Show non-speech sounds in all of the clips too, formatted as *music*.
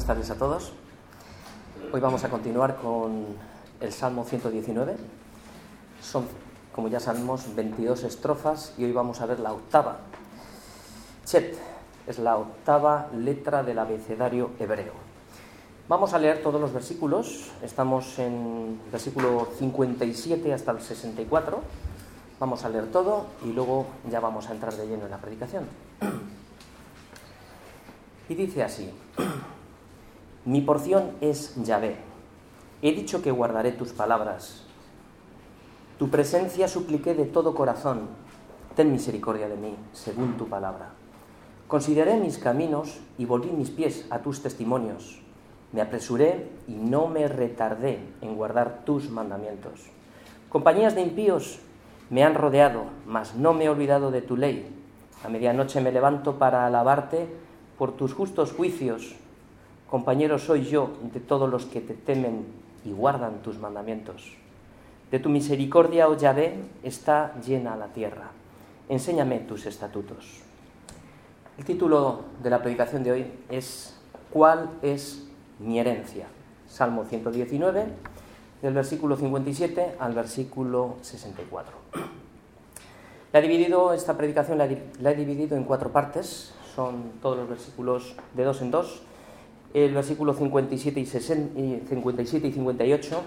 Buenas tardes a todos. Hoy vamos a continuar con el Salmo 119. Son, como ya sabemos, 22 estrofas y hoy vamos a ver la octava. Chet es la octava letra del abecedario hebreo. Vamos a leer todos los versículos. Estamos en versículo 57 hasta el 64. Vamos a leer todo y luego ya vamos a entrar de lleno en la predicación. Y dice así, mi porción es Yahvé. He dicho que guardaré tus palabras. Tu presencia supliqué de todo corazón. Ten misericordia de mí, según tu palabra. Consideré mis caminos y volví mis pies a tus testimonios. Me apresuré y no me retardé en guardar tus mandamientos. Compañías de impíos me han rodeado, mas no me he olvidado de tu ley. A medianoche me levanto para alabarte por tus justos juicios. Compañero soy yo de todos los que te temen y guardan tus mandamientos. De tu misericordia, oh Yahvé, está llena la tierra. Enséñame tus estatutos. El título de la predicación de hoy es ¿Cuál es mi herencia? Salmo 119, del versículo 57 al versículo 64. La he dividido, esta predicación la he dividido en cuatro partes son todos los versículos de dos en dos, el versículo 57 y, 57 y 58.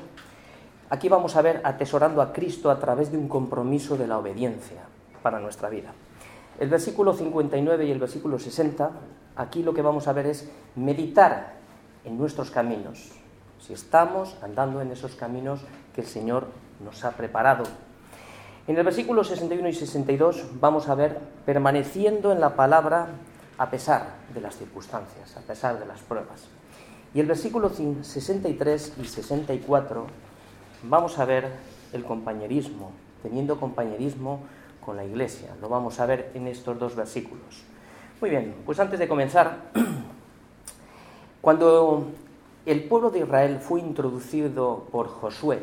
Aquí vamos a ver atesorando a Cristo a través de un compromiso de la obediencia para nuestra vida. El versículo 59 y el versículo 60, aquí lo que vamos a ver es meditar en nuestros caminos, si estamos andando en esos caminos que el Señor nos ha preparado. En el versículo 61 y 62 vamos a ver permaneciendo en la palabra a pesar de las circunstancias, a pesar de las pruebas. Y el versículo 63 y 64 vamos a ver el compañerismo, teniendo compañerismo con la iglesia. Lo vamos a ver en estos dos versículos. Muy bien, pues antes de comenzar, *clears throat* cuando el pueblo de Israel fue introducido por Josué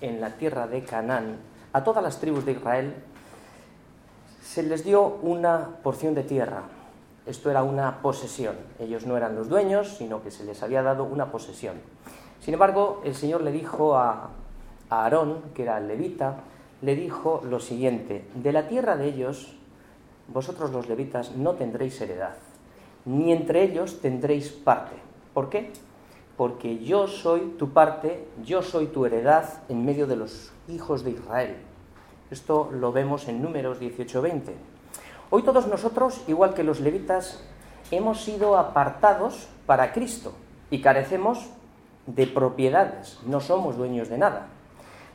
en la tierra de Canaán, a todas las tribus de Israel se les dio una porción de tierra, esto era una posesión. Ellos no eran los dueños, sino que se les había dado una posesión. Sin embargo, el Señor le dijo a, Aarón, que era el levita, le dijo lo siguiente, de la tierra de ellos, vosotros los levitas no tendréis heredad, ni entre ellos tendréis parte. ¿Por qué? Porque yo soy tu parte, yo soy tu heredad en medio de los hijos de Israel. Esto lo vemos en números 18-20. Hoy todos nosotros, igual que los levitas, hemos sido apartados para Cristo y carecemos de propiedades, no somos dueños de nada,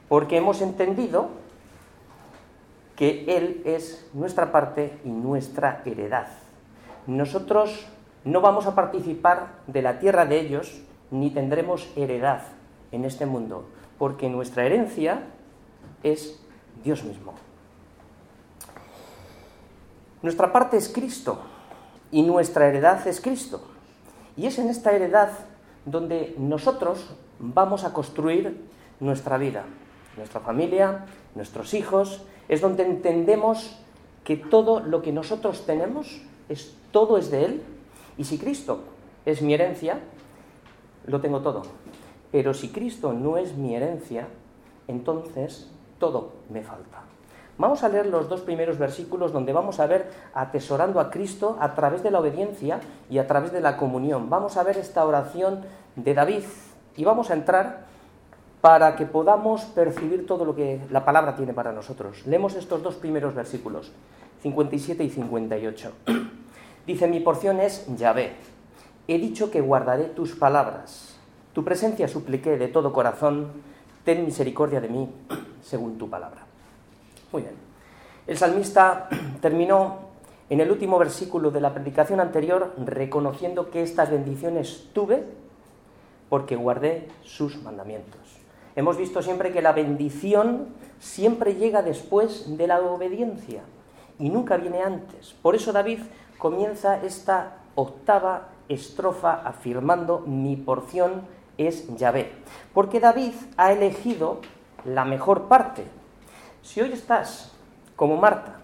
porque hemos entendido que Él es nuestra parte y nuestra heredad. Nosotros no vamos a participar de la tierra de ellos, ni tendremos heredad en este mundo, porque nuestra herencia es Dios mismo. Nuestra parte es Cristo y nuestra heredad es Cristo. Y es en esta heredad donde nosotros vamos a construir nuestra vida, nuestra familia, nuestros hijos, es donde entendemos que todo lo que nosotros tenemos es todo es de él y si Cristo es mi herencia, lo tengo todo. Pero si Cristo no es mi herencia, entonces todo me falta. Vamos a leer los dos primeros versículos donde vamos a ver atesorando a Cristo a través de la obediencia y a través de la comunión. Vamos a ver esta oración de David y vamos a entrar para que podamos percibir todo lo que la palabra tiene para nosotros. Leemos estos dos primeros versículos, 57 y 58. *clears throat* Dice, mi porción es Yahvé. He dicho que guardaré tus palabras. Tu presencia supliqué de todo corazón. Ten misericordia de mí, según tu palabra. Muy bien. El salmista *clears throat* terminó en el último versículo de la predicación anterior reconociendo que estas bendiciones tuve porque guardé sus mandamientos. Hemos visto siempre que la bendición siempre llega después de la obediencia y nunca viene antes. Por eso David comienza esta octava estrofa afirmando mi porción es Yahvé. Porque David ha elegido la mejor parte, si hoy estás como Marta,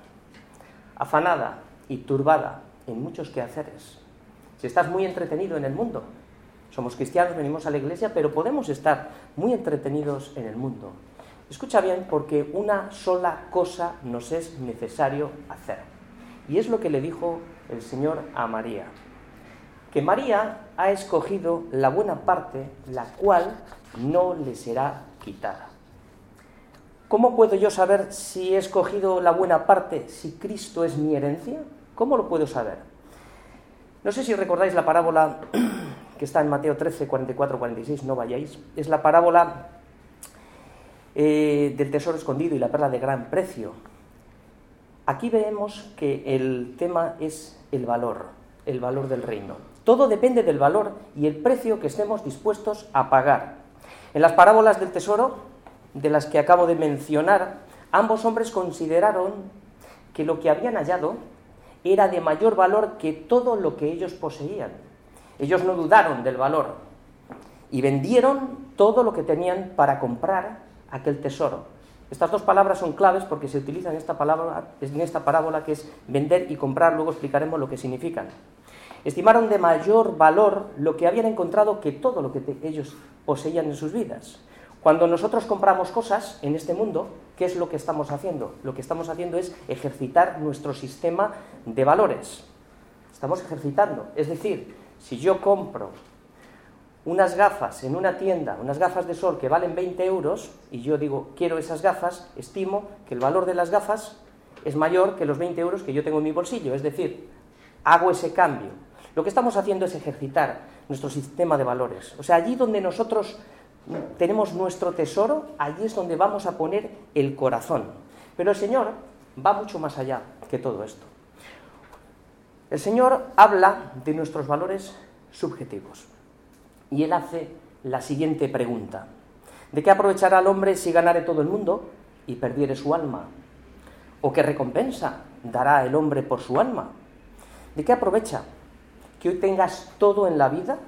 afanada y turbada en muchos quehaceres, si estás muy entretenido en el mundo, Somos cristianos, venimos a la iglesia, pero podemos estar muy entretenidos en el mundo. Escucha bien, porque una sola cosa nos es necesario hacer. Y es lo que le dijo el Señor a María. Que María ha escogido la buena parte, la cual no le será quitada. ¿Cómo puedo yo saber si he escogido la buena parte, si Cristo es mi herencia? ¿Cómo lo puedo saber? No sé si recordáis la parábola que está en Mateo 13, 44, 46, no vayáis. Es la parábola eh, del tesoro escondido y la perla de gran precio. Aquí vemos que el tema es el valor, el valor del reino. Todo depende del valor y el precio que estemos dispuestos a pagar. En las parábolas del tesoro de las que acabo de mencionar, ambos hombres consideraron que lo que habían hallado era de mayor valor que todo lo que ellos poseían. Ellos no dudaron del valor y vendieron todo lo que tenían para comprar aquel tesoro. Estas dos palabras son claves porque se utilizan en esta, palabra, en esta parábola que es vender y comprar, luego explicaremos lo que significan. Estimaron de mayor valor lo que habían encontrado que todo lo que ellos poseían en sus vidas. Cuando nosotros compramos cosas en este mundo, ¿qué es lo que estamos haciendo? Lo que estamos haciendo es ejercitar nuestro sistema de valores. Estamos ejercitando. Es decir, si yo compro unas gafas en una tienda, unas gafas de sol que valen 20 euros, y yo digo, quiero esas gafas, estimo que el valor de las gafas es mayor que los 20 euros que yo tengo en mi bolsillo. Es decir, hago ese cambio. Lo que estamos haciendo es ejercitar nuestro sistema de valores. O sea, allí donde nosotros tenemos nuestro tesoro, allí es donde vamos a poner el corazón. Pero el Señor va mucho más allá que todo esto. El Señor habla de nuestros valores subjetivos. Y Él hace la siguiente pregunta. ¿De qué aprovechará el hombre si ganare todo el mundo y perdiere su alma? ¿O qué recompensa dará el hombre por su alma? ¿De qué aprovecha que hoy tengas todo en la vida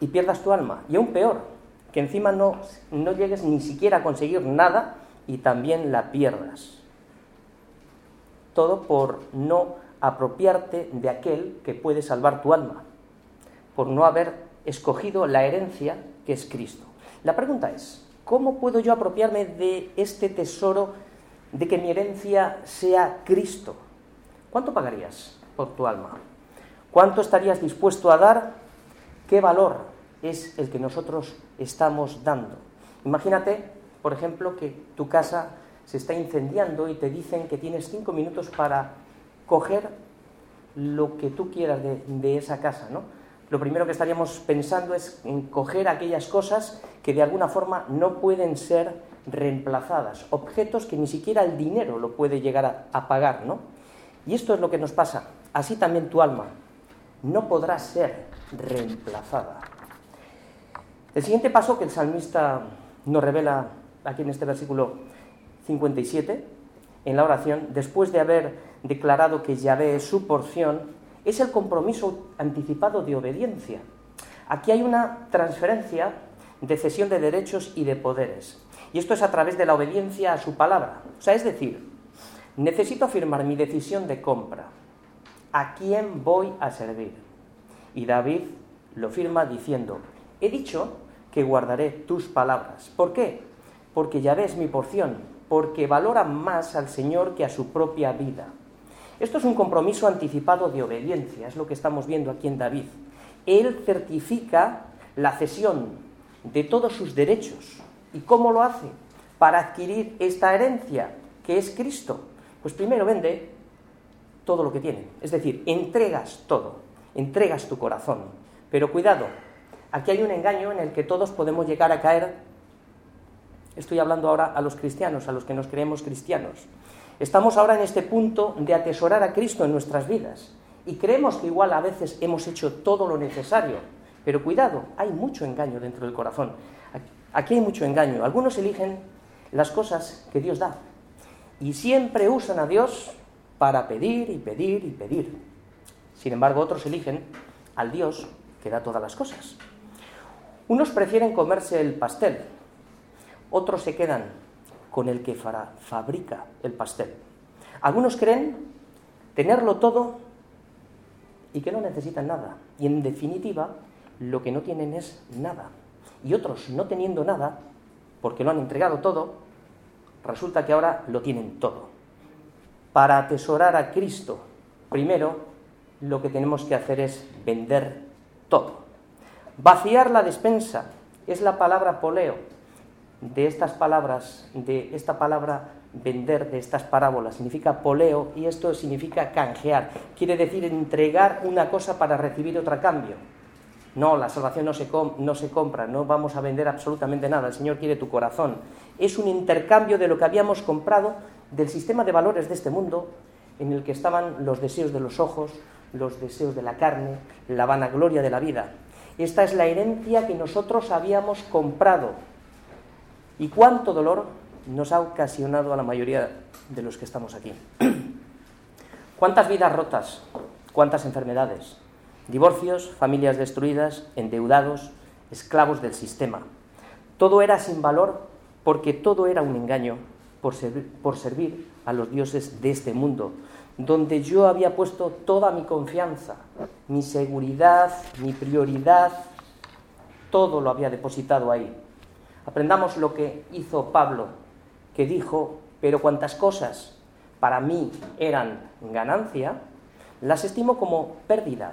y pierdas tu alma? Y aún peor, que encima no, no llegues ni siquiera a conseguir nada y también la pierdas. Todo por no apropiarte de aquel que puede salvar tu alma, por no haber escogido la herencia que es Cristo. La pregunta es, ¿cómo puedo yo apropiarme de este tesoro de que mi herencia sea Cristo? ¿Cuánto pagarías por tu alma? ¿Cuánto estarías dispuesto a dar? ¿Qué valor es el que nosotros estamos dando. Imagínate, por ejemplo, que tu casa se está incendiando y te dicen que tienes cinco minutos para coger lo que tú quieras de, esa casa, ¿no? Lo primero que estaríamos pensando es en coger aquellas cosas que de alguna forma no pueden ser reemplazadas, objetos que ni siquiera el dinero lo puede llegar a, a pagar, ¿no? Y esto es lo que nos pasa. Así también tu alma no podrá ser reemplazada. El siguiente paso que el salmista nos revela aquí en este versículo 57, en la oración, después de haber declarado que Yahvé es su porción, es el compromiso anticipado de obediencia. Aquí hay una transferencia de cesión de derechos y de poderes. Y esto es a través de la obediencia a su palabra. O sea, es decir, necesito afirmar mi decisión de compra. ¿A quién voy a servir? Y David lo firma diciendo, he dicho que guardaré tus palabras. ¿Por qué? Porque ya ves mi porción, porque valora más al Señor que a su propia vida. Esto es un compromiso anticipado de obediencia, es lo que estamos viendo aquí en David. Él certifica la cesión de todos sus derechos. ¿Y cómo lo hace? Para adquirir esta herencia, que es Cristo. Pues primero vende todo lo que tiene, es decir, entregas todo, entregas tu corazón. Pero cuidado, Aquí hay un engaño en el que todos podemos llegar a caer. Estoy hablando ahora a los cristianos, a los que nos creemos cristianos. Estamos ahora en este punto de atesorar a Cristo en nuestras vidas y creemos que igual a veces hemos hecho todo lo necesario, pero cuidado, hay mucho engaño dentro del corazón. Aquí hay mucho engaño. Algunos eligen las cosas que Dios da y siempre usan a Dios para pedir y pedir y pedir. Sin embargo, otros eligen al Dios que da todas las cosas. Unos prefieren comerse el pastel, otros se quedan con el que fabrica el pastel. Algunos creen tenerlo todo y que no necesitan nada. Y en definitiva, lo que no tienen es nada. Y otros, no teniendo nada, porque lo han entregado todo, resulta que ahora lo tienen todo. Para atesorar a Cristo, primero lo que tenemos que hacer es vender todo. Vaciar la despensa es la palabra poleo de estas palabras, de esta palabra vender, de estas parábolas. Significa poleo y esto significa canjear. Quiere decir entregar una cosa para recibir otra cambio. No, la salvación no se, no se compra, no vamos a vender absolutamente nada. El Señor quiere tu corazón. Es un intercambio de lo que habíamos comprado del sistema de valores de este mundo en el que estaban los deseos de los ojos, los deseos de la carne, la vanagloria de la vida. Esta es la herencia que nosotros habíamos comprado. ¿Y cuánto dolor nos ha ocasionado a la mayoría de los que estamos aquí? *clears throat* ¿Cuántas vidas rotas? ¿Cuántas enfermedades? Divorcios, familias destruidas, endeudados, esclavos del sistema. Todo era sin valor porque todo era un engaño por servir, a los dioses de este mundo, donde yo había puesto toda mi confianza, mi seguridad, mi prioridad, todo lo había depositado ahí. Aprendamos lo que hizo Pablo, que dijo, pero cuantas cosas para mí eran ganancia, las estimo como pérdida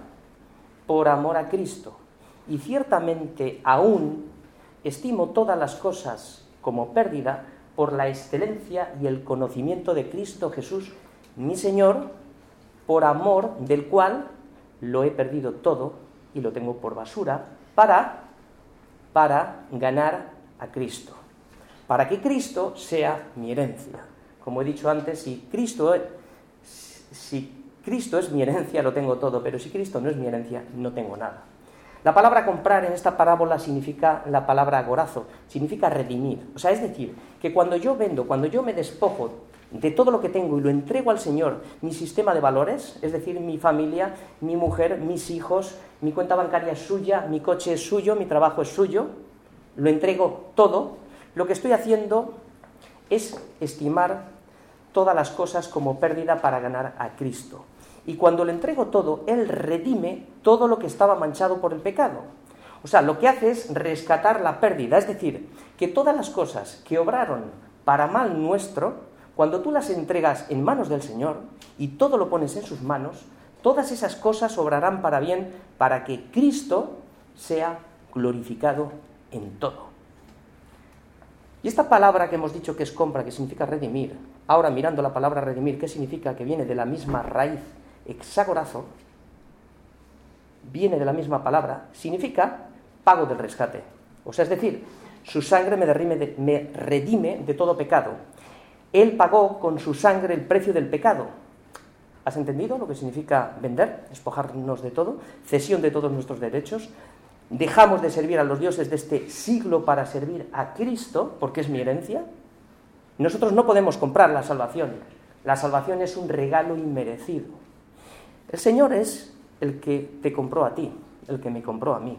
por amor a Cristo. Y ciertamente aún estimo todas las cosas como pérdida por la excelencia y el conocimiento de Cristo Jesús, mi Señor, por amor del cual lo he perdido todo y lo tengo por basura, para, para ganar a Cristo. Para que Cristo sea mi herencia. Como he dicho antes, si Cristo, si Cristo es mi herencia, lo tengo todo, pero si Cristo no es mi herencia, no tengo nada. La palabra comprar en esta parábola significa la palabra gorazo, significa redimir. O sea, es decir, que cuando yo vendo, cuando yo me despojo de todo lo que tengo y lo entrego al Señor, mi sistema de valores, es decir, mi familia, mi mujer, mis hijos, mi cuenta bancaria es suya, mi coche es suyo, mi trabajo es suyo, lo entrego todo, lo que estoy haciendo es estimar todas las cosas como pérdida para ganar a Cristo. Y cuando le entrego todo, Él redime todo lo que estaba manchado por el pecado. O sea, lo que hace es rescatar la pérdida, es decir, que todas las cosas que obraron para mal nuestro, cuando tú las entregas en manos del Señor y todo lo pones en sus manos, todas esas cosas obrarán para bien para que Cristo sea glorificado en todo. Y esta palabra que hemos dicho que es compra, que significa redimir, ahora mirando la palabra redimir, ¿qué significa? Que viene de la misma raíz, hexagorazo, viene de la misma palabra, significa pago del rescate. O sea, es decir, su sangre me, me redime de todo pecado. Él pagó con su sangre el precio del pecado. ¿Has entendido lo que significa vender, despojarnos de todo, cesión de todos nuestros derechos? Dejamos de servir a los dioses de este siglo para servir a Cristo, porque es mi herencia. Nosotros no podemos comprar la salvación. La salvación es un regalo inmerecido. El Señor es el que te compró a ti, el que me compró a mí.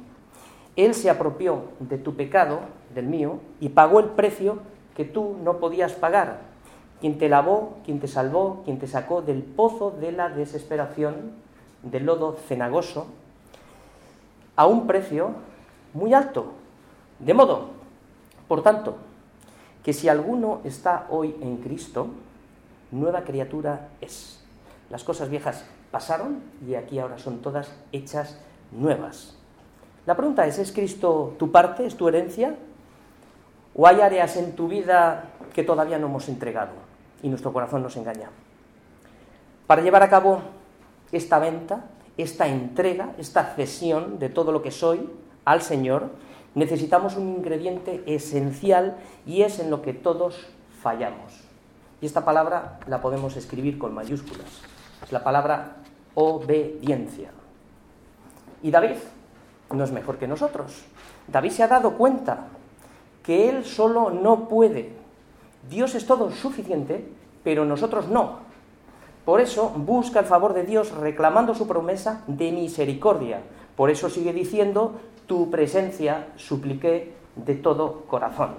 Él se apropió de tu pecado, del mío, y pagó el precio que tú no podías pagar quien te lavó, quien te salvó, quien te sacó del pozo de la desesperación, del lodo cenagoso, a un precio muy alto. De modo, por tanto, que si alguno está hoy en Cristo, nueva criatura es. Las cosas viejas pasaron y aquí ahora son todas hechas nuevas. La pregunta es, ¿es Cristo tu parte, es tu herencia? ¿O hay áreas en tu vida que todavía no hemos entregado y nuestro corazón nos engaña? Para llevar a cabo esta venta, esta entrega, esta cesión de todo lo que soy al Señor, necesitamos un ingrediente esencial y es en lo que todos fallamos. Y esta palabra la podemos escribir con mayúsculas. Es la palabra obediencia. Y David no es mejor que nosotros. David se ha dado cuenta que él solo no puede. Dios es todo suficiente, pero nosotros no. Por eso busca el favor de Dios reclamando su promesa de misericordia. Por eso sigue diciendo, tu presencia supliqué de todo corazón.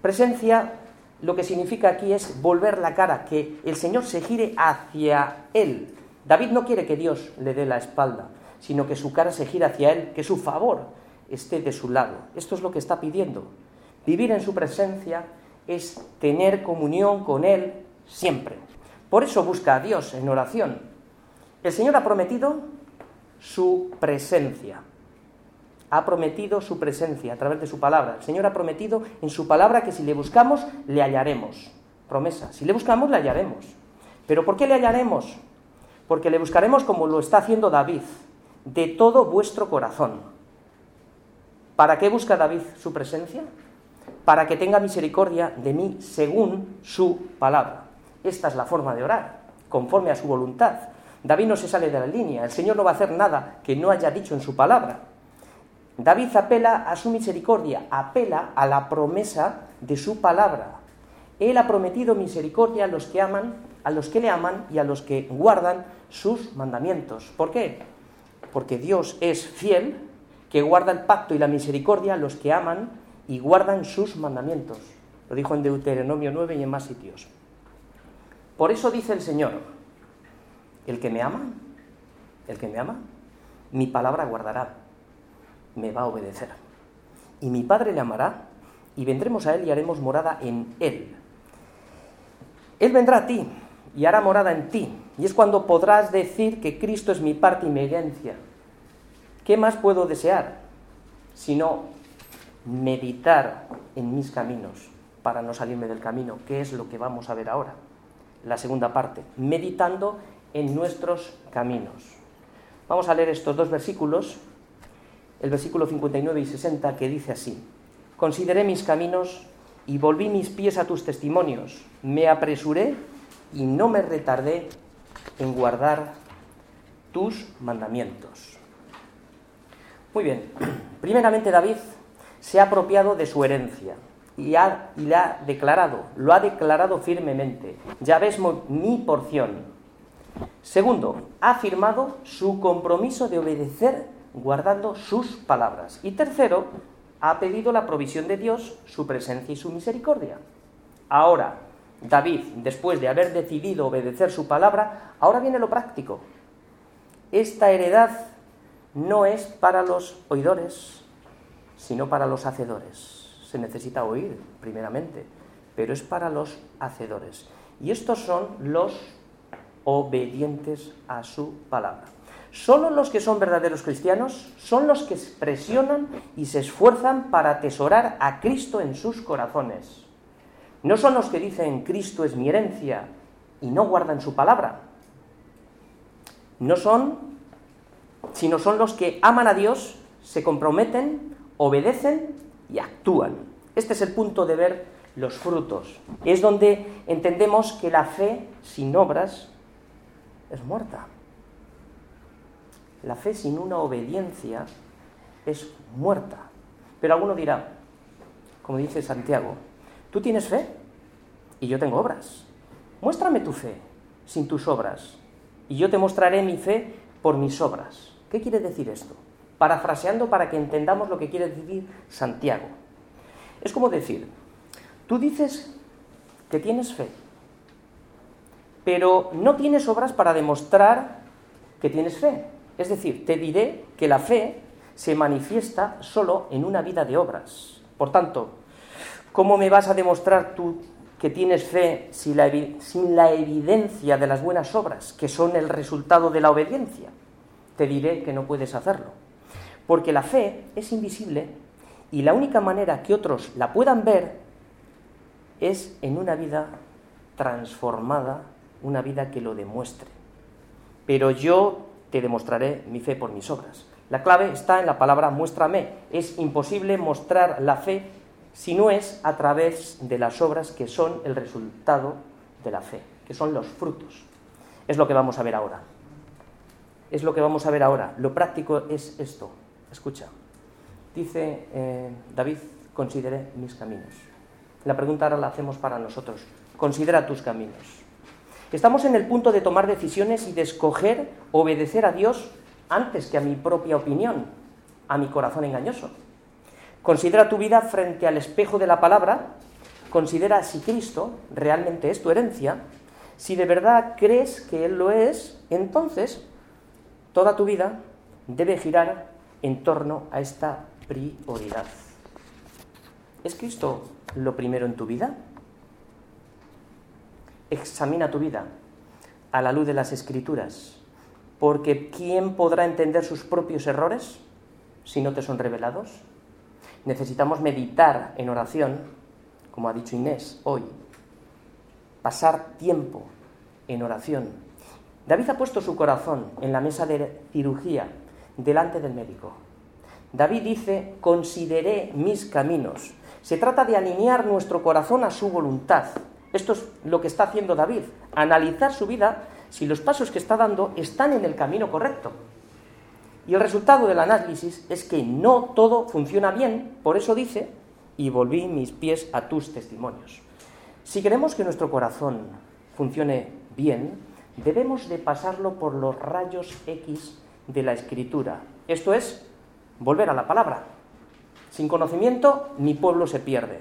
Presencia lo que significa aquí es volver la cara, que el Señor se gire hacia Él. David no quiere que Dios le dé la espalda, sino que su cara se gira hacia Él, que su favor esté de su lado. Esto es lo que está pidiendo. Vivir en su presencia es tener comunión con Él siempre. Por eso busca a Dios en oración. El Señor ha prometido su presencia. Ha prometido su presencia a través de su palabra. El Señor ha prometido en su palabra que si le buscamos, le hallaremos. Promesa. Si le buscamos, le hallaremos. ¿Pero por qué le hallaremos? Porque le buscaremos como lo está haciendo David, de todo vuestro corazón. ¿Para qué busca David su presencia? Para que tenga misericordia de mí según su palabra. Esta es la forma de orar, conforme a su voluntad. David no se sale de la línea, el Señor no va a hacer nada que no haya dicho en su palabra. David apela a su misericordia, apela a la promesa de su palabra. Él ha prometido misericordia a los que aman, a los que le aman y a los que guardan sus mandamientos. ¿Por qué? Porque Dios es fiel, que guarda el pacto y la misericordia a los que aman y guardan sus mandamientos. Lo dijo en Deuteronomio 9 y en más sitios. Por eso dice el Señor, el que me ama, el que me ama, mi palabra guardará, me va a obedecer. Y mi Padre le amará, y vendremos a Él y haremos morada en Él. Él vendrá a ti y hará morada en ti. Y es cuando podrás decir que Cristo es mi parte y mi herencia. ¿Qué más puedo desear? Sino meditar en mis caminos para no salirme del camino, que es lo que vamos a ver ahora. La segunda parte, meditando en nuestros caminos. Vamos a leer estos dos versículos, el versículo 59 y 60, que dice así, Consideré mis caminos y volví mis pies a tus testimonios, me apresuré y no me retardé en guardar tus mandamientos. Muy bien, *clears throat* primeramente David se ha apropiado de su herencia y, ha, y la ha declarado, lo ha declarado firmemente. Ya ves mi porción. Segundo, ha afirmado su compromiso de obedecer guardando sus palabras. Y tercero, ha pedido la provisión de Dios, su presencia y su misericordia. Ahora, David, después de haber decidido obedecer su palabra, ahora viene lo práctico. Esta heredad no es para los oidores, sino para los hacedores. Se necesita oír, primeramente, pero es para los hacedores. Y estos son los obedientes a su palabra. Solo los que son verdaderos cristianos son los que presionan y se esfuerzan para atesorar a Cristo en sus corazones. No son los que dicen Cristo es mi herencia y no guardan su palabra. No son, sino son los que aman a Dios, se comprometen, obedecen y actúan. Este es el punto de ver los frutos. Es donde entendemos que la fe sin obras es muerta. La fe sin una obediencia es muerta. Pero alguno dirá, como dice Santiago, tú tienes fe y yo tengo obras. Muéstrame tu fe sin tus obras y yo te mostraré mi fe por mis obras. ¿Qué quiere decir esto? Parafraseando para que entendamos lo que quiere decir Santiago. Es como decir, tú dices que tienes fe, pero no tienes obras para demostrar que tienes fe. Es decir, te diré que la fe se manifiesta solo en una vida de obras. Por tanto, ¿cómo me vas a demostrar tú que tienes fe sin la, sin la evidencia de las buenas obras, que son el resultado de la obediencia? Te diré que no puedes hacerlo. Porque la fe es invisible y la única manera que otros la puedan ver es en una vida transformada, una vida que lo demuestre. Pero yo te demostraré mi fe por mis obras. La clave está en la palabra muéstrame. Es imposible mostrar la fe si no es a través de las obras que son el resultado de la fe, que son los frutos. Es lo que vamos a ver ahora. Es lo que vamos a ver ahora. Lo práctico es esto. Escucha. Dice eh, David, consideré mis caminos. La pregunta ahora la hacemos para nosotros. Considera tus caminos. Estamos en el punto de tomar decisiones y de escoger obedecer a Dios antes que a mi propia opinión, a mi corazón engañoso. Considera tu vida frente al espejo de la palabra, considera si Cristo realmente es tu herencia, si de verdad crees que Él lo es, entonces toda tu vida debe girar en torno a esta prioridad. ¿Es Cristo lo primero en tu vida? Examina tu vida a la luz de las escrituras, porque ¿quién podrá entender sus propios errores si no te son revelados? Necesitamos meditar en oración, como ha dicho Inés hoy, pasar tiempo en oración. David ha puesto su corazón en la mesa de cirugía delante del médico. David dice, consideré mis caminos. Se trata de alinear nuestro corazón a su voluntad. Esto es lo que está haciendo David, analizar su vida si los pasos que está dando están en el camino correcto. Y el resultado del análisis es que no todo funciona bien, por eso dice, y volví mis pies a tus testimonios. Si queremos que nuestro corazón funcione bien, debemos de pasarlo por los rayos X de la escritura. Esto es, volver a la palabra. Sin conocimiento, mi pueblo se pierde.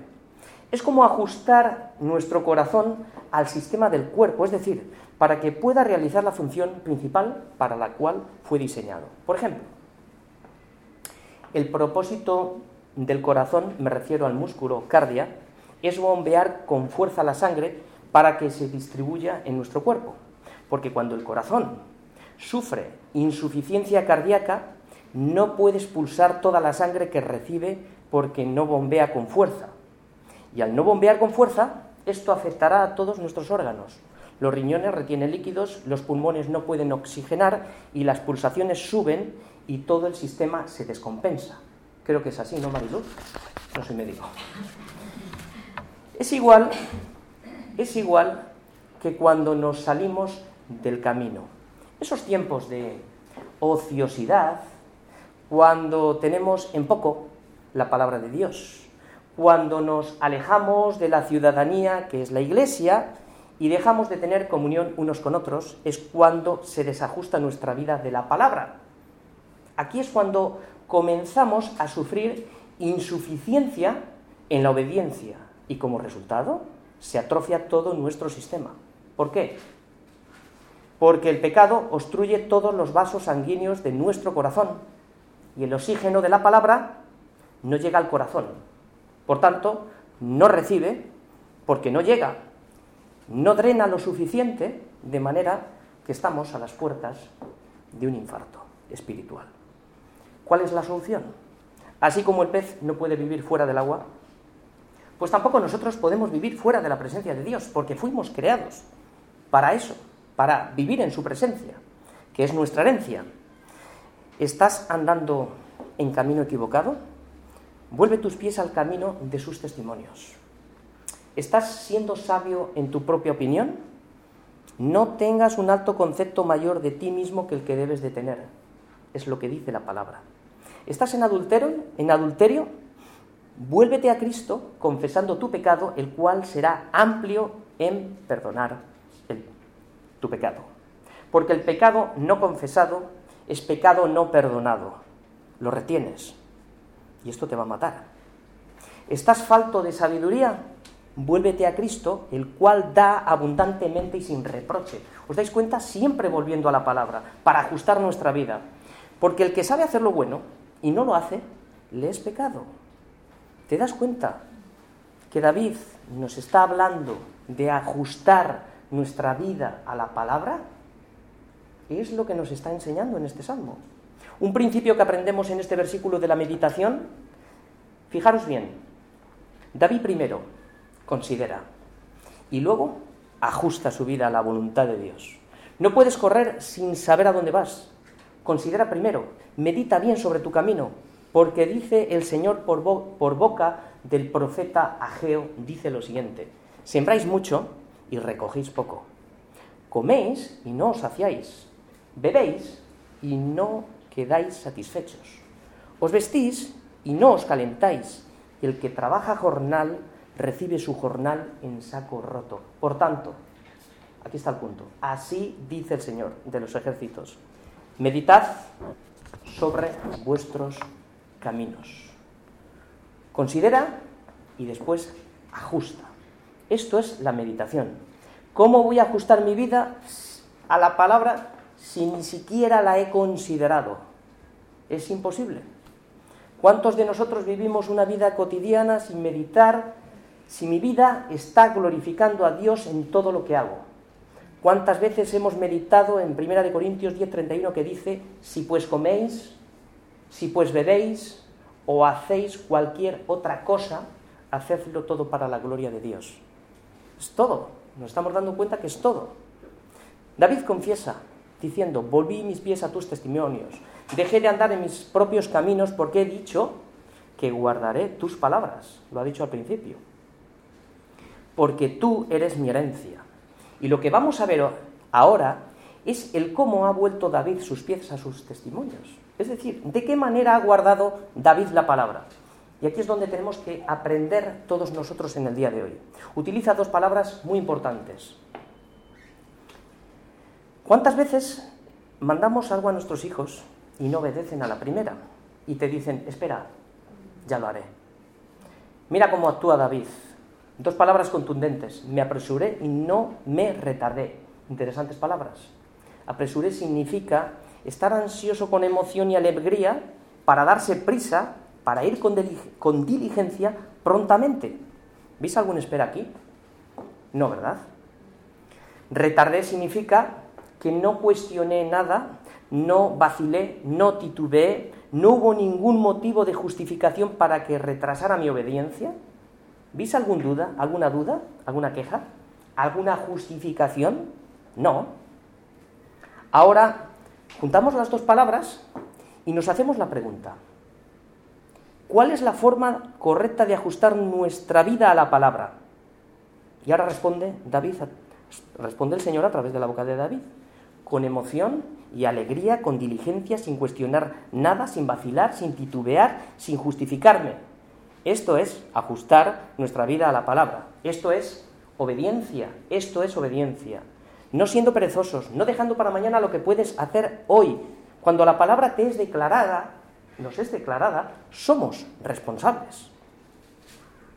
Es como ajustar nuestro corazón al sistema del cuerpo, es decir, para que pueda realizar la función principal para la cual fue diseñado. Por ejemplo, el propósito del corazón, me refiero al músculo cardia, es bombear con fuerza la sangre para que se distribuya en nuestro cuerpo. Porque cuando el corazón sufre insuficiencia cardíaca, no puede expulsar toda la sangre que recibe porque no bombea con fuerza. Y al no bombear con fuerza, esto afectará a todos nuestros órganos. Los riñones retienen líquidos, los pulmones no pueden oxigenar y las pulsaciones suben y todo el sistema se descompensa. Creo que es así, ¿no, Mariluz? No soy médico. Es igual, es igual que cuando nos salimos del camino. Esos tiempos de ociosidad, cuando tenemos en poco la palabra de Dios, cuando nos alejamos de la ciudadanía que es la iglesia y dejamos de tener comunión unos con otros, es cuando se desajusta nuestra vida de la palabra. Aquí es cuando comenzamos a sufrir insuficiencia en la obediencia y como resultado se atrofia todo nuestro sistema. ¿Por qué? Porque el pecado obstruye todos los vasos sanguíneos de nuestro corazón y el oxígeno de la palabra no llega al corazón. Por tanto, no recibe porque no llega, no drena lo suficiente de manera que estamos a las puertas de un infarto espiritual. ¿Cuál es la solución? Así como el pez no puede vivir fuera del agua, pues tampoco nosotros podemos vivir fuera de la presencia de Dios, porque fuimos creados para eso, para vivir en su presencia, que es nuestra herencia. ¿Estás andando en camino equivocado? Vuelve tus pies al camino de sus testimonios. ¿Estás siendo sabio en tu propia opinión? No tengas un alto concepto mayor de ti mismo que el que debes de tener. Es lo que dice la palabra. ¿Estás en adulterio? ¿En adulterio? Vuélvete a Cristo confesando tu pecado, el cual será amplio en perdonar tu pecado. Porque el pecado no confesado es pecado no perdonado. Lo retienes y esto te va a matar. ¿Estás falto de sabiduría? Vuélvete a Cristo, el cual da abundantemente y sin reproche. ¿Os dais cuenta? Siempre volviendo a la palabra, para ajustar nuestra vida. Porque el que sabe hacer lo bueno y no lo hace, le es pecado. ¿Te das cuenta que David nos está hablando de ajustar nuestra vida a la palabra? Es lo que nos está enseñando en este salmo. Un principio que aprendemos en este versículo de la meditación, fijaros bien, David primero considera y luego ajusta su vida a la voluntad de Dios. No puedes correr sin saber a dónde vas. Considera primero, medita bien sobre tu camino, porque dice el Señor por, por boca del profeta Ageo, dice lo siguiente, sembráis mucho y recogéis poco, coméis y no os saciáis, bebéis y no quedáis satisfechos, os vestís y no os calentáis, y el que trabaja jornal recibe su jornal en saco roto. Por tanto, aquí está el punto, así dice el Señor de los ejércitos, meditad sobre vuestros caminos. Considera y después ajusta. Esto es la meditación. ¿Cómo voy a ajustar mi vida a la palabra si ni siquiera la he considerado? es imposible. ¿Cuántos de nosotros vivimos una vida cotidiana sin meditar si mi vida está glorificando a Dios en todo lo que hago? ¿Cuántas veces hemos meditado en 1 Corintios 10:31 que dice, si pues coméis, si pues bebéis o hacéis cualquier otra cosa, hacedlo todo para la gloria de Dios? Es todo, nos estamos dando cuenta que es todo. David confiesa diciendo, volví mis pies a tus testimonios, dejé de andar en mis propios caminos porque he dicho que guardaré tus palabras, lo ha dicho al principio, porque tú eres mi herencia y lo que vamos a ver ahora es el cómo ha vuelto David sus pies a sus testimonios. Es decir, de qué manera ha guardado David la palabra. Y aquí es donde tenemos que aprender todos nosotros en el día de hoy. Utiliza dos palabras muy importantes. ¿Cuántas veces mandamos algo a nuestros hijos y no obedecen a la primera? Y te dicen, espera, ya lo haré. Mira cómo actúa David. Dos palabras contundentes. Me apresuré y no me retardé. Interesantes palabras. Apresuré significa estar ansioso con emoción y alegría para darse prisa, para ir con, diligencia prontamente. ¿Veis algún espera aquí? No, ¿verdad? Retardé significa que no cuestioné nada, no vacilé, no titubeé, no hubo ningún motivo de justificación para que retrasara mi obediencia. ¿Viste alguna duda, alguna duda, alguna queja, alguna justificación? No. Ahora, juntamos las dos palabras y nos hacemos la pregunta. ¿Cuál es la forma correcta de ajustar nuestra vida a la palabra? Y ahora responde David, responde el Señor a través de la boca de David, con emoción y alegría, con diligencia, sin cuestionar nada, sin vacilar, sin titubear, sin justificarme. Esto es ajustar nuestra vida a la palabra. Esto es obediencia. Esto es obediencia. No siendo perezosos, no dejando para mañana lo que puedes hacer hoy. Cuando la palabra te es declarada, nos es declarada, somos responsables.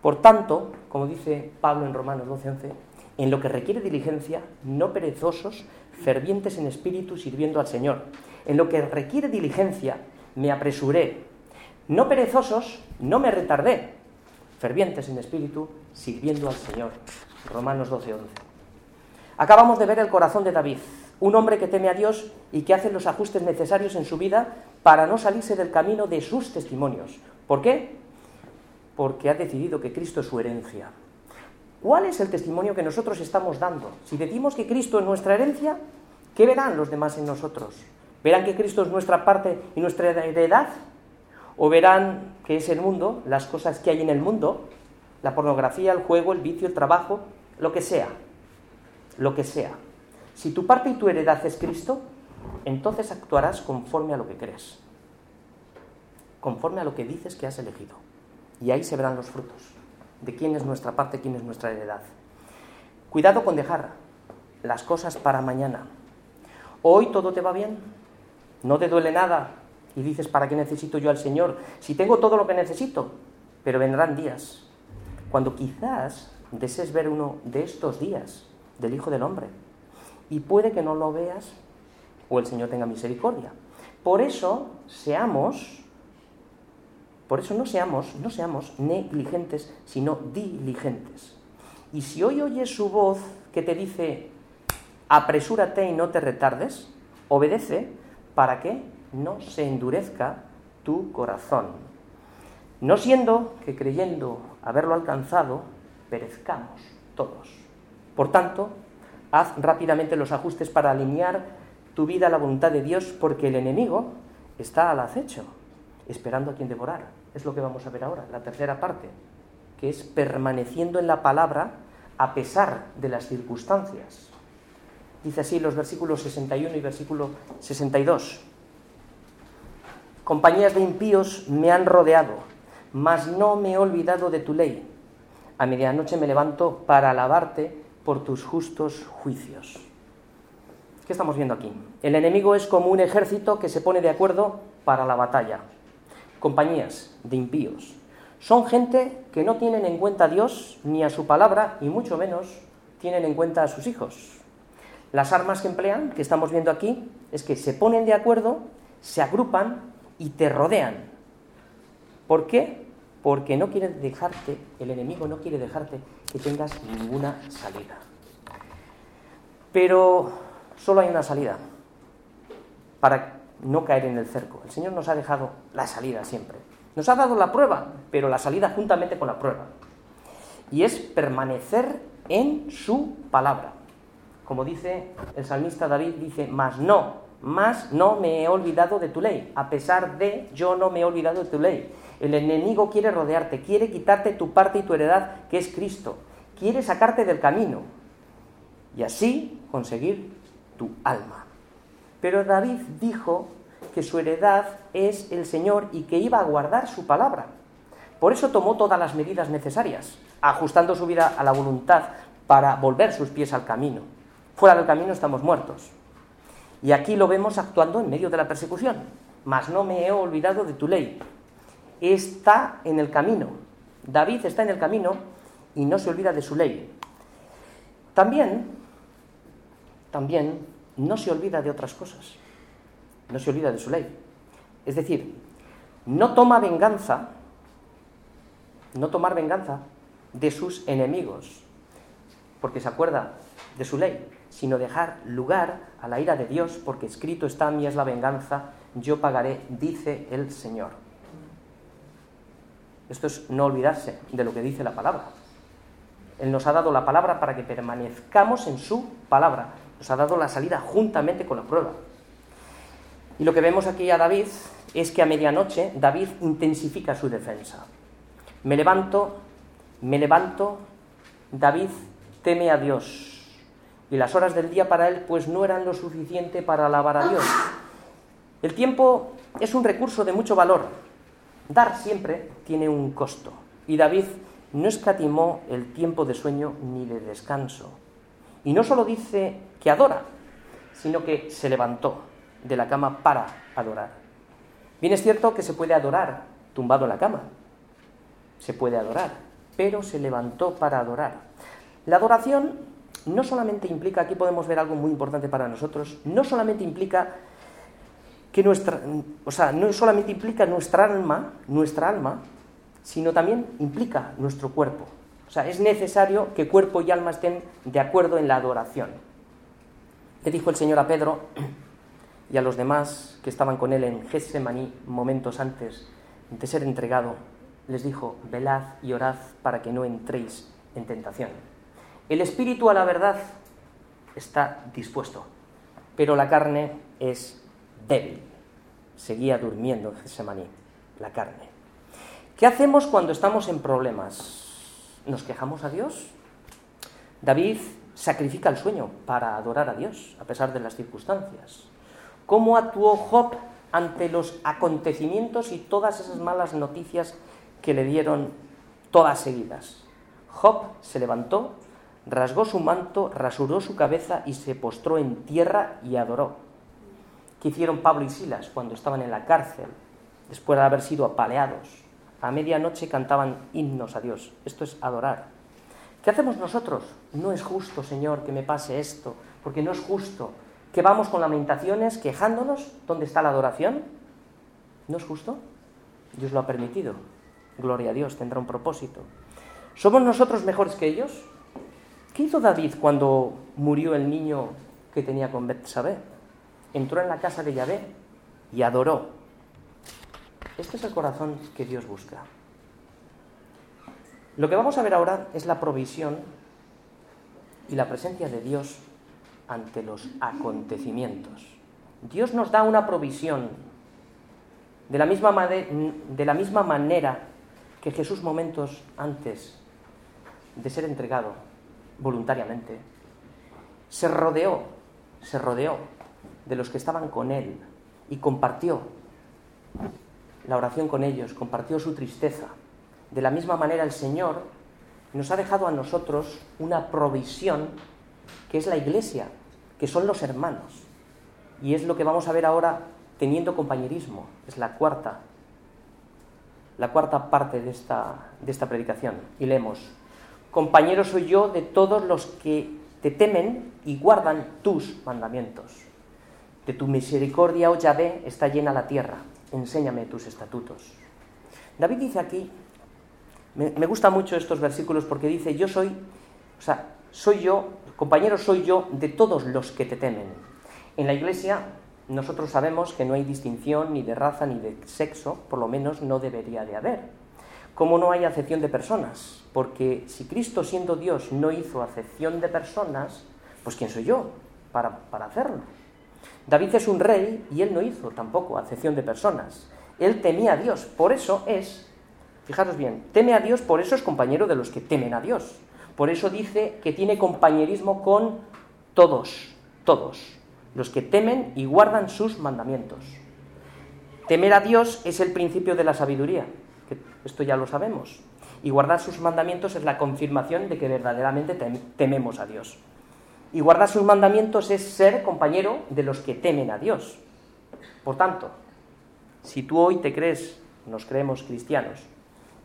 Por tanto, como dice Pablo en Romanos 12:11, en lo que requiere diligencia, no perezosos, fervientes en espíritu, sirviendo al Señor. En lo que requiere diligencia, me apresuré, no perezosos, no me retardé, fervientes en espíritu, sirviendo al Señor. Romanos 12, 11. Acabamos de ver el corazón de David, un hombre que teme a Dios y que hace los ajustes necesarios en su vida para no salirse del camino de sus testimonios. ¿Por qué? Porque ha decidido que Cristo es su herencia. ¿Cuál es el testimonio que nosotros estamos dando? Si decimos que Cristo es nuestra herencia, ¿qué verán los demás en nosotros? ¿Verán que Cristo es nuestra parte y nuestra heredad? o verán que es el mundo, las cosas que hay en el mundo, la pornografía, el juego, el vicio, el trabajo, lo que sea, lo que sea. Si tu parte y tu heredad es Cristo, entonces actuarás conforme a lo que crees, conforme a lo que dices que has elegido. Y ahí se verán los frutos de quién es nuestra parte, quién es nuestra heredad. Cuidado con dejar las cosas para mañana. Hoy todo te va bien, no te duele nada, y dices, ¿para qué necesito yo al Señor? Si tengo todo lo que necesito, pero vendrán días cuando quizás desees ver uno de estos días del Hijo del Hombre y puede que no lo veas o el Señor tenga misericordia. Por eso seamos, por eso no seamos, no seamos negligentes, sino diligentes. Y si hoy oyes su voz que te dice, apresúrate y no te retardes, obedece, ¿para qué? no se endurezca tu corazón, no siendo que creyendo haberlo alcanzado, perezcamos todos. Por tanto, haz rápidamente los ajustes para alinear tu vida a la voluntad de Dios, porque el enemigo está al acecho, esperando a quien devorar. Es lo que vamos a ver ahora, la tercera parte, que es permaneciendo en la palabra a pesar de las circunstancias. Dice así los versículos 61 y versículo 62. Compañías de impíos me han rodeado, mas no me he olvidado de tu ley. A medianoche me levanto para alabarte por tus justos juicios. ¿Qué estamos viendo aquí? El enemigo es como un ejército que se pone de acuerdo para la batalla. Compañías de impíos. Son gente que no tienen en cuenta a Dios ni a su palabra y mucho menos tienen en cuenta a sus hijos. Las armas que emplean, que estamos viendo aquí, es que se ponen de acuerdo, se agrupan y te rodean. ¿Por qué? Porque no quiere dejarte, el enemigo no quiere dejarte que tengas ninguna salida. Pero solo hay una salida para no caer en el cerco. El Señor nos ha dejado la salida siempre. Nos ha dado la prueba, pero la salida juntamente con la prueba. Y es permanecer en su palabra. Como dice el salmista David, dice, más no, más no me he olvidado de tu ley. A pesar de, yo no me he olvidado de tu ley. El enemigo quiere rodearte, quiere quitarte tu parte y tu heredad, que es Cristo. Quiere sacarte del camino y así conseguir tu alma. Pero David dijo que su heredad es el Señor y que iba a guardar su palabra. Por eso tomó todas las medidas necesarias, ajustando su vida a la voluntad para volver sus pies al camino. Fuera del camino estamos muertos. Y aquí lo vemos actuando en medio de la persecución. Mas no me he olvidado de tu ley. Está en el camino. David está en el camino y no se olvida de su ley. También, también no se olvida de otras cosas. No se olvida de su ley. Es decir, no toma venganza, no tomar venganza de sus enemigos, porque se acuerda de su ley, sino dejar lugar a la ira de Dios, porque escrito está, mí es la venganza, yo pagaré, dice el Señor. Esto es no olvidarse de lo que dice la palabra. Él nos ha dado la palabra para que permanezcamos en su palabra. Nos ha dado la salida juntamente con la prueba. Y lo que vemos aquí a David es que a medianoche David intensifica su defensa. Me levanto, me levanto, David teme a Dios. Y las horas del día para él pues no eran lo suficiente para alabar a Dios. El tiempo es un recurso de mucho valor. Dar siempre tiene un costo. Y David no escatimó el tiempo de sueño ni de descanso. Y no solo dice que adora, sino que se levantó de la cama para adorar. Bien es cierto que se puede adorar tumbado en la cama, se puede adorar, pero se levantó para adorar. La adoración no solamente implica, aquí podemos ver algo muy importante para nosotros, no solamente implica que nuestra, o sea, no solamente implica nuestra alma, nuestra alma, sino también implica nuestro cuerpo. O sea, es necesario que cuerpo y alma estén de acuerdo en la adoración. Le dijo el Señor a Pedro y a los demás que estaban con él en Getsemaní momentos antes de ser entregado, les dijo, velad y orad para que no entréis en tentación. El espíritu a la verdad está dispuesto, pero la carne es débil. Seguía durmiendo en Getsemaní, la carne. ¿Qué hacemos cuando estamos en problemas? ¿Nos quejamos a Dios? David sacrifica el sueño para adorar a Dios, a pesar de las circunstancias. ¿Cómo actuó Job ante los acontecimientos y todas esas malas noticias que le dieron todas seguidas? Job se levantó rasgó su manto, rasuró su cabeza y se postró en tierra y adoró. ¿Qué hicieron Pablo y Silas cuando estaban en la cárcel, después de haber sido apaleados? A medianoche cantaban himnos a Dios. Esto es adorar. ¿Qué hacemos nosotros? No es justo, Señor, que me pase esto, porque no es justo. ¿Que vamos con lamentaciones, quejándonos? ¿Dónde está la adoración? ¿No es justo? Dios lo ha permitido. Gloria a Dios, tendrá un propósito. ¿Somos nosotros mejores que ellos? ¿Qué hizo David cuando murió el niño que tenía con Betsabé? Entró en la casa de Yahvé y adoró. Este es el corazón que Dios busca. Lo que vamos a ver ahora es la provisión y la presencia de Dios ante los acontecimientos. Dios nos da una provisión de la misma, de la misma manera que Jesús momentos antes de ser entregado voluntariamente, se rodeó, se rodeó de los que estaban con él y compartió la oración con ellos, compartió su tristeza. De la misma manera el Señor nos ha dejado a nosotros una provisión que es la iglesia, que son los hermanos. Y es lo que vamos a ver ahora teniendo compañerismo. Es la cuarta, la cuarta parte de esta, de esta predicación. Y leemos, compañero soy yo de todos los que te temen y guardan tus mandamientos. De tu misericordia, oh Yahvé, está llena la tierra. enséñame tus estatutos. David dice aquí, me, me gustan mucho estos versículos porque dice, yo soy, o sea, soy yo, compañero soy yo de todos los que te temen. En la iglesia nosotros sabemos que no hay distinción ni de raza ni de sexo, por lo menos no debería de haber. Como no hay acepción de personas, porque si Cristo siendo Dios no hizo acepción de personas, pues ¿quién soy yo para, para hacerlo? David es un rey y él no hizo tampoco acepción de personas. Él temía a Dios, por eso es, fijaros bien, teme a Dios, por eso es compañero de los que temen a Dios. Por eso dice que tiene compañerismo con todos, todos, los que temen y guardan sus mandamientos. Temer a Dios es el principio de la sabiduría, esto ya lo sabemos. Y guardar sus mandamientos es la confirmación de que verdaderamente tememos a Dios. Y guardar sus mandamientos es ser compañero de los que temen a Dios. Por tanto, si tú hoy te crees, nos creemos cristianos,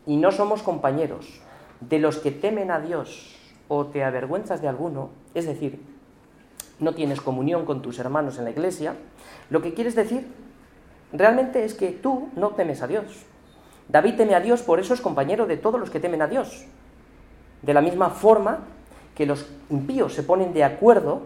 y no somos compañeros de los que temen a Dios o te avergüenzas de alguno, es decir, no tienes comunión con tus hermanos en la iglesia, lo que quieres decir realmente es que tú no temes a Dios. David teme a Dios, por eso es compañero de todos los que temen a Dios. De la misma forma que los impíos se ponen de acuerdo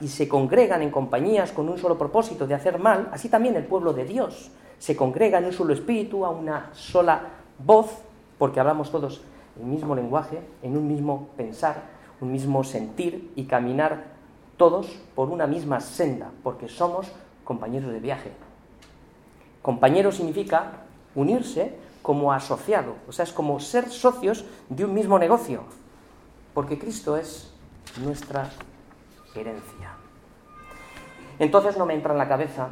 y se congregan en compañías con un solo propósito de hacer mal, así también el pueblo de Dios se congrega en un solo espíritu, a una sola voz, porque hablamos todos el mismo lenguaje, en un mismo pensar, un mismo sentir y caminar todos por una misma senda, porque somos compañeros de viaje. Compañero significa unirse como asociado, o sea, es como ser socios de un mismo negocio, porque Cristo es nuestra herencia. Entonces no me entra en la cabeza,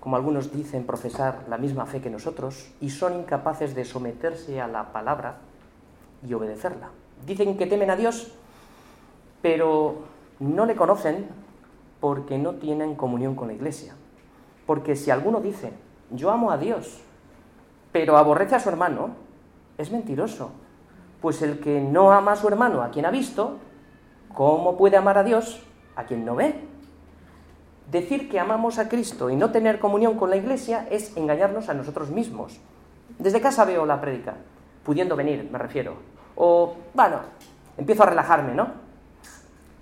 como algunos dicen profesar la misma fe que nosotros y son incapaces de someterse a la palabra y obedecerla. Dicen que temen a Dios, pero no le conocen porque no tienen comunión con la iglesia. Porque si alguno dice, yo amo a Dios, pero aborrece a su hermano, es mentiroso. Pues el que no ama a su hermano, a quien ha visto, ¿cómo puede amar a Dios a quien no ve? Decir que amamos a Cristo y no tener comunión con la iglesia es engañarnos a nosotros mismos. Desde casa veo la prédica, pudiendo venir, me refiero. O, bueno, empiezo a relajarme, ¿no?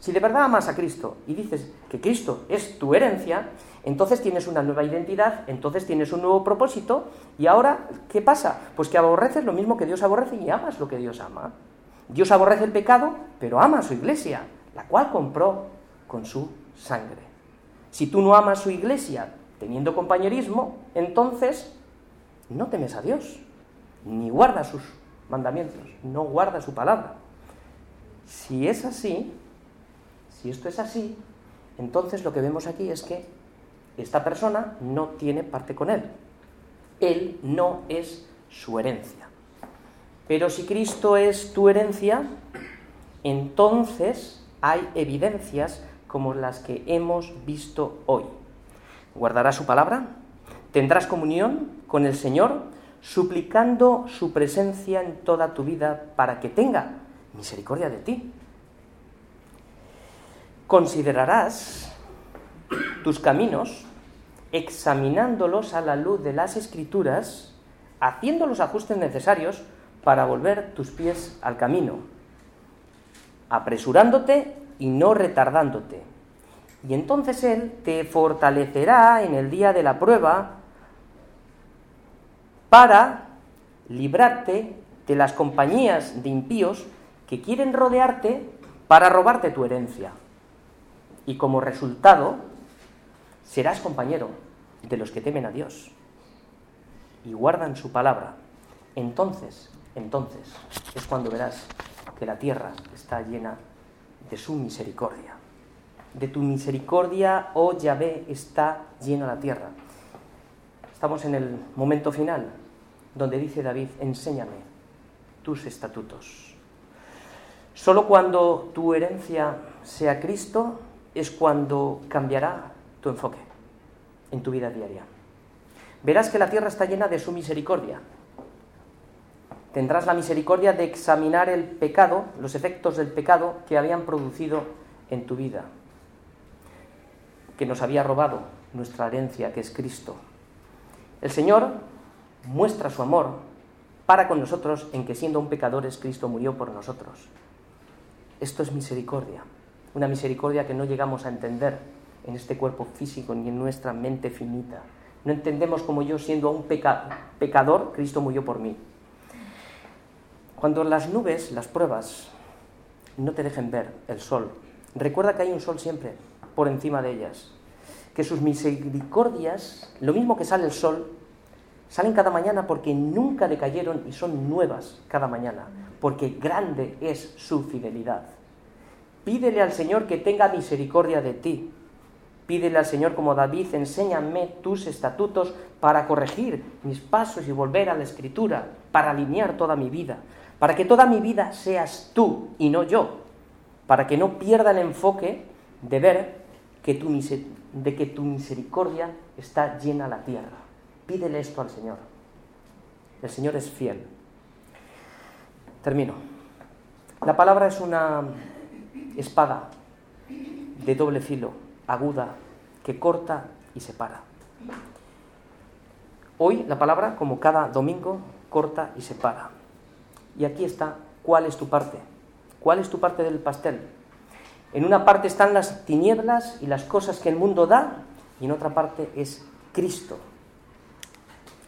Si de verdad amas a Cristo y dices que Cristo es tu herencia, entonces tienes una nueva identidad, entonces tienes un nuevo propósito, y ahora, ¿qué pasa? Pues que aborreces lo mismo que Dios aborrece y amas lo que Dios ama. Dios aborrece el pecado, pero ama a su iglesia, la cual compró con su sangre. Si tú no amas su iglesia teniendo compañerismo, entonces no temes a Dios, ni guardas sus mandamientos, no guarda su palabra. Si es así, si esto es así, entonces lo que vemos aquí es que esta persona no tiene parte con él. Él no es su herencia. Pero si Cristo es tu herencia, entonces hay evidencias como las que hemos visto hoy. Guardarás su palabra, tendrás comunión con el Señor, suplicando su presencia en toda tu vida para que tenga misericordia de ti. Considerarás tus caminos examinándolos a la luz de las escrituras, haciendo los ajustes necesarios para volver tus pies al camino, apresurándote y no retardándote. Y entonces Él te fortalecerá en el día de la prueba para librarte de las compañías de impíos que quieren rodearte para robarte tu herencia. Y como resultado, serás compañero de los que temen a Dios y guardan su palabra. Entonces, entonces es cuando verás que la tierra está llena de su misericordia. De tu misericordia, oh Yahvé, está llena la tierra. Estamos en el momento final, donde dice David, enséñame tus estatutos. Solo cuando tu herencia sea Cristo es cuando cambiará tu enfoque en tu vida diaria. Verás que la tierra está llena de su misericordia. Tendrás la misericordia de examinar el pecado, los efectos del pecado que habían producido en tu vida, que nos había robado nuestra herencia, que es Cristo. El Señor muestra su amor para con nosotros en que siendo un pecadores Cristo murió por nosotros. Esto es misericordia, una misericordia que no llegamos a entender en este cuerpo físico ni en nuestra mente finita. No entendemos como yo siendo un pecador, Cristo murió por mí. Cuando las nubes, las pruebas, no te dejen ver el sol, recuerda que hay un sol siempre por encima de ellas que sus misericordias, lo mismo que sale el sol, salen cada mañana porque nunca decayeron y son nuevas cada mañana, porque grande es su fidelidad. Pídele al Señor que tenga misericordia de ti. Pídele al Señor como David, enséñame tus estatutos para corregir mis pasos y volver a la escritura, para alinear toda mi vida, para que toda mi vida seas tú y no yo, para que no pierda el enfoque de ver que tu, de que tu misericordia está llena la tierra. Pídele esto al Señor. El Señor es fiel. Termino. La palabra es una espada de doble filo, aguda, que corta y separa. Hoy la palabra, como cada domingo, corta y separa. Y aquí está, ¿cuál es tu parte? ¿Cuál es tu parte del pastel? En una parte están las tinieblas y las cosas que el mundo da, y en otra parte es Cristo.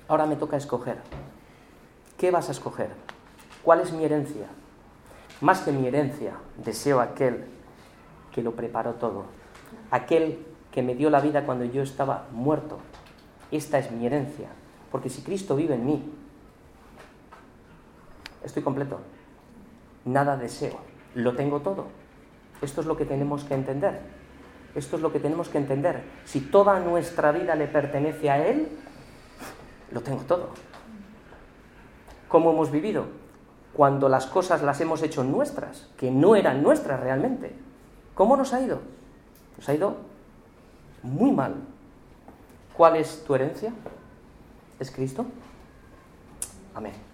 Ahora me toca escoger. ¿Qué vas a escoger? ¿Cuál es mi herencia? Más que mi herencia, deseo aquel que lo preparó todo, aquel que me dio la vida cuando yo estaba muerto. Esta es mi herencia, porque si Cristo vive en mí, estoy completo. Nada deseo, lo tengo todo. Esto es lo que tenemos que entender. Esto es lo que tenemos que entender. Si toda nuestra vida le pertenece a Él, lo tengo todo. ¿Cómo hemos vivido? Cuando las cosas las hemos hecho nuestras, que no eran nuestras realmente. ¿Cómo nos ha ido? Nos ha ido muy mal. ¿Cuál es tu herencia? ¿Es Cristo? Amén.